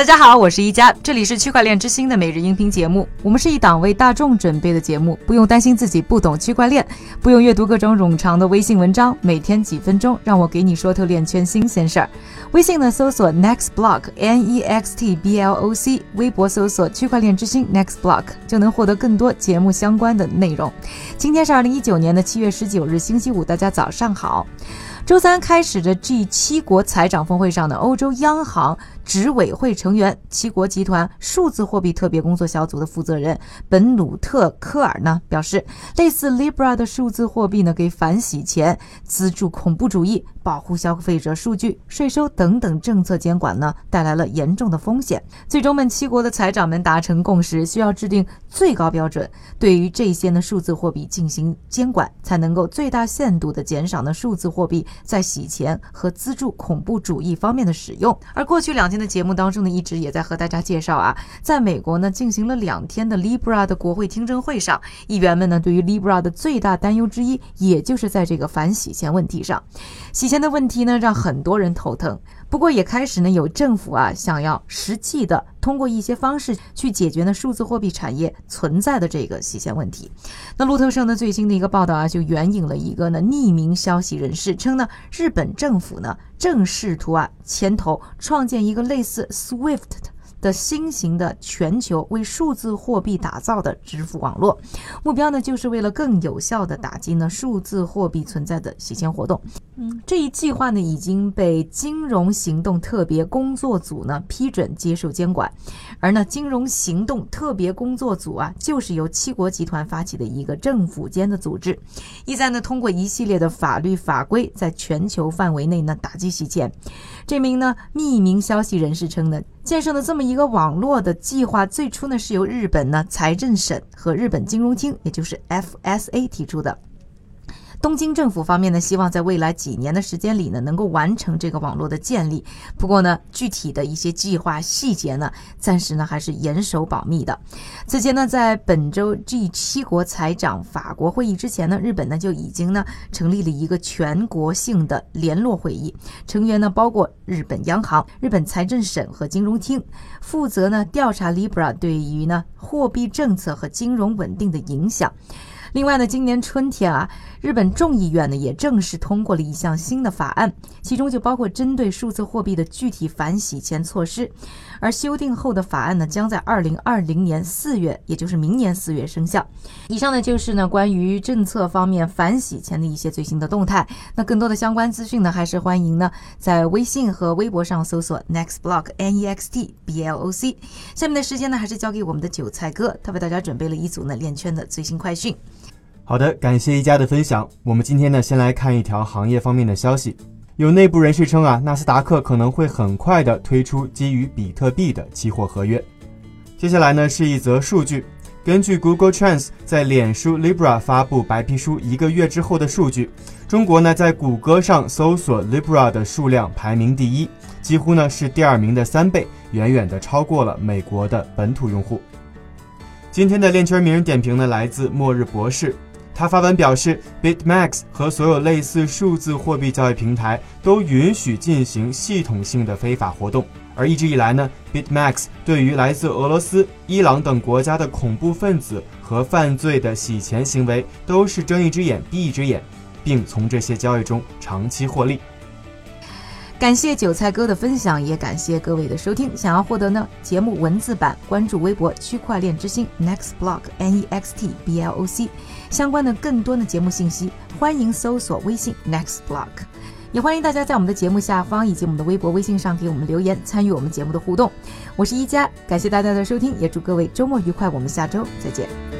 大家好，我是一加，这里是区块链之星的每日音频节目。我们是一档为大众准备的节目，不用担心自己不懂区块链，不用阅读各种冗长的微信文章，每天几分钟，让我给你说透链圈新鲜事儿。微信呢，搜索 Next Block N E X T B L O C，微博搜索区块链之星 Next Block，就能获得更多节目相关的内容。今天是二零一九年的七月十九日，星期五，大家早上好。周三开始的 G 七国财长峰会上呢，欧洲央行。执委会成员七国集团数字货币特别工作小组的负责人本努特科尔呢表示，类似 Libra 的数字货币呢，给反洗钱、资助恐怖主义、保护消费者数据、税收等等政策监管呢，带来了严重的风险。最终，们七国的财长们达成共识，需要制定最高标准，对于这些呢数字货币进行监管，才能够最大限度的减少呢数字货币在洗钱和资助恐怖主义方面的使用。而过去两天。的节目当中呢，一直也在和大家介绍啊，在美国呢进行了两天的 Libra 的国会听证会上，议员们呢对于 Libra 的最大担忧之一，也就是在这个反洗钱问题上，洗现的问题呢让很多人头疼。不过也开始呢有政府啊想要实际的通过一些方式去解决呢数字货币产业存在的这个洗钱问题。那路透社呢最新的一个报道啊，就援引了一个呢匿名消息人士称呢，日本政府呢正试图啊牵头创建一个类似 SWIFT 的的。新型的全球为数字货币打造的支付网络，目标呢，就是为了更有效的打击呢数字货币存在的洗钱活动。嗯，这一计划呢已经被金融行动特别工作组呢批准接受监管，而呢金融行动特别工作组啊，就是由七国集团发起的一个政府间的组织，意在呢通过一系列的法律法规，在全球范围内呢打击洗钱。这名呢匿名消息人士称呢。建设的这么一个网络的计划，最初呢是由日本呢财政省和日本金融厅，也就是 FSA 提出的。东京政府方面呢，希望在未来几年的时间里呢，能够完成这个网络的建立。不过呢，具体的一些计划细节呢，暂时呢还是严守保密的。此前呢，在本周 G 七国财长法国会议之前呢，日本呢就已经呢成立了一个全国性的联络会议，成员呢包括日本央行、日本财政省和金融厅，负责呢调查 Libra 对于呢货币政策和金融稳定的影响。另外呢，今年春天啊，日本众议院呢也正式通过了一项新的法案，其中就包括针对数字货币的具体反洗钱措施。而修订后的法案呢，将在二零二零年四月，也就是明年四月生效。以上呢就是呢关于政策方面反洗钱的一些最新的动态。那更多的相关资讯呢，还是欢迎呢在微信和微博上搜索 Next Block N E X T B L O C。下面的时间呢，还是交给我们的韭菜哥，他为大家准备了一组呢链圈的最新快讯。好的，感谢一家的分享。我们今天呢，先来看一条行业方面的消息。有内部人士称啊，纳斯达克可能会很快的推出基于比特币的期货合约。接下来呢，是一则数据。根据 Google Trends 在脸书 Libra 发布白皮书一个月之后的数据，中国呢在谷歌上搜索 Libra 的数量排名第一，几乎呢是第二名的三倍，远远的超过了美国的本土用户。今天的链圈名人点评呢，来自末日博士。他发文表示，BitMax 和所有类似数字货币交易平台都允许进行系统性的非法活动，而一直以来呢，BitMax 对于来自俄罗斯、伊朗等国家的恐怖分子和犯罪的洗钱行为都是睁一只眼闭一只眼，并从这些交易中长期获利。感谢韭菜哥的分享，也感谢各位的收听。想要获得呢节目文字版，关注微博区块链之星 Next Block N E X T B L O C 相关的更多的节目信息，欢迎搜索微信 Next Block。也欢迎大家在我们的节目下方以及我们的微博、微信上给我们留言，参与我们节目的互动。我是一加，感谢大家的收听，也祝各位周末愉快。我们下周再见。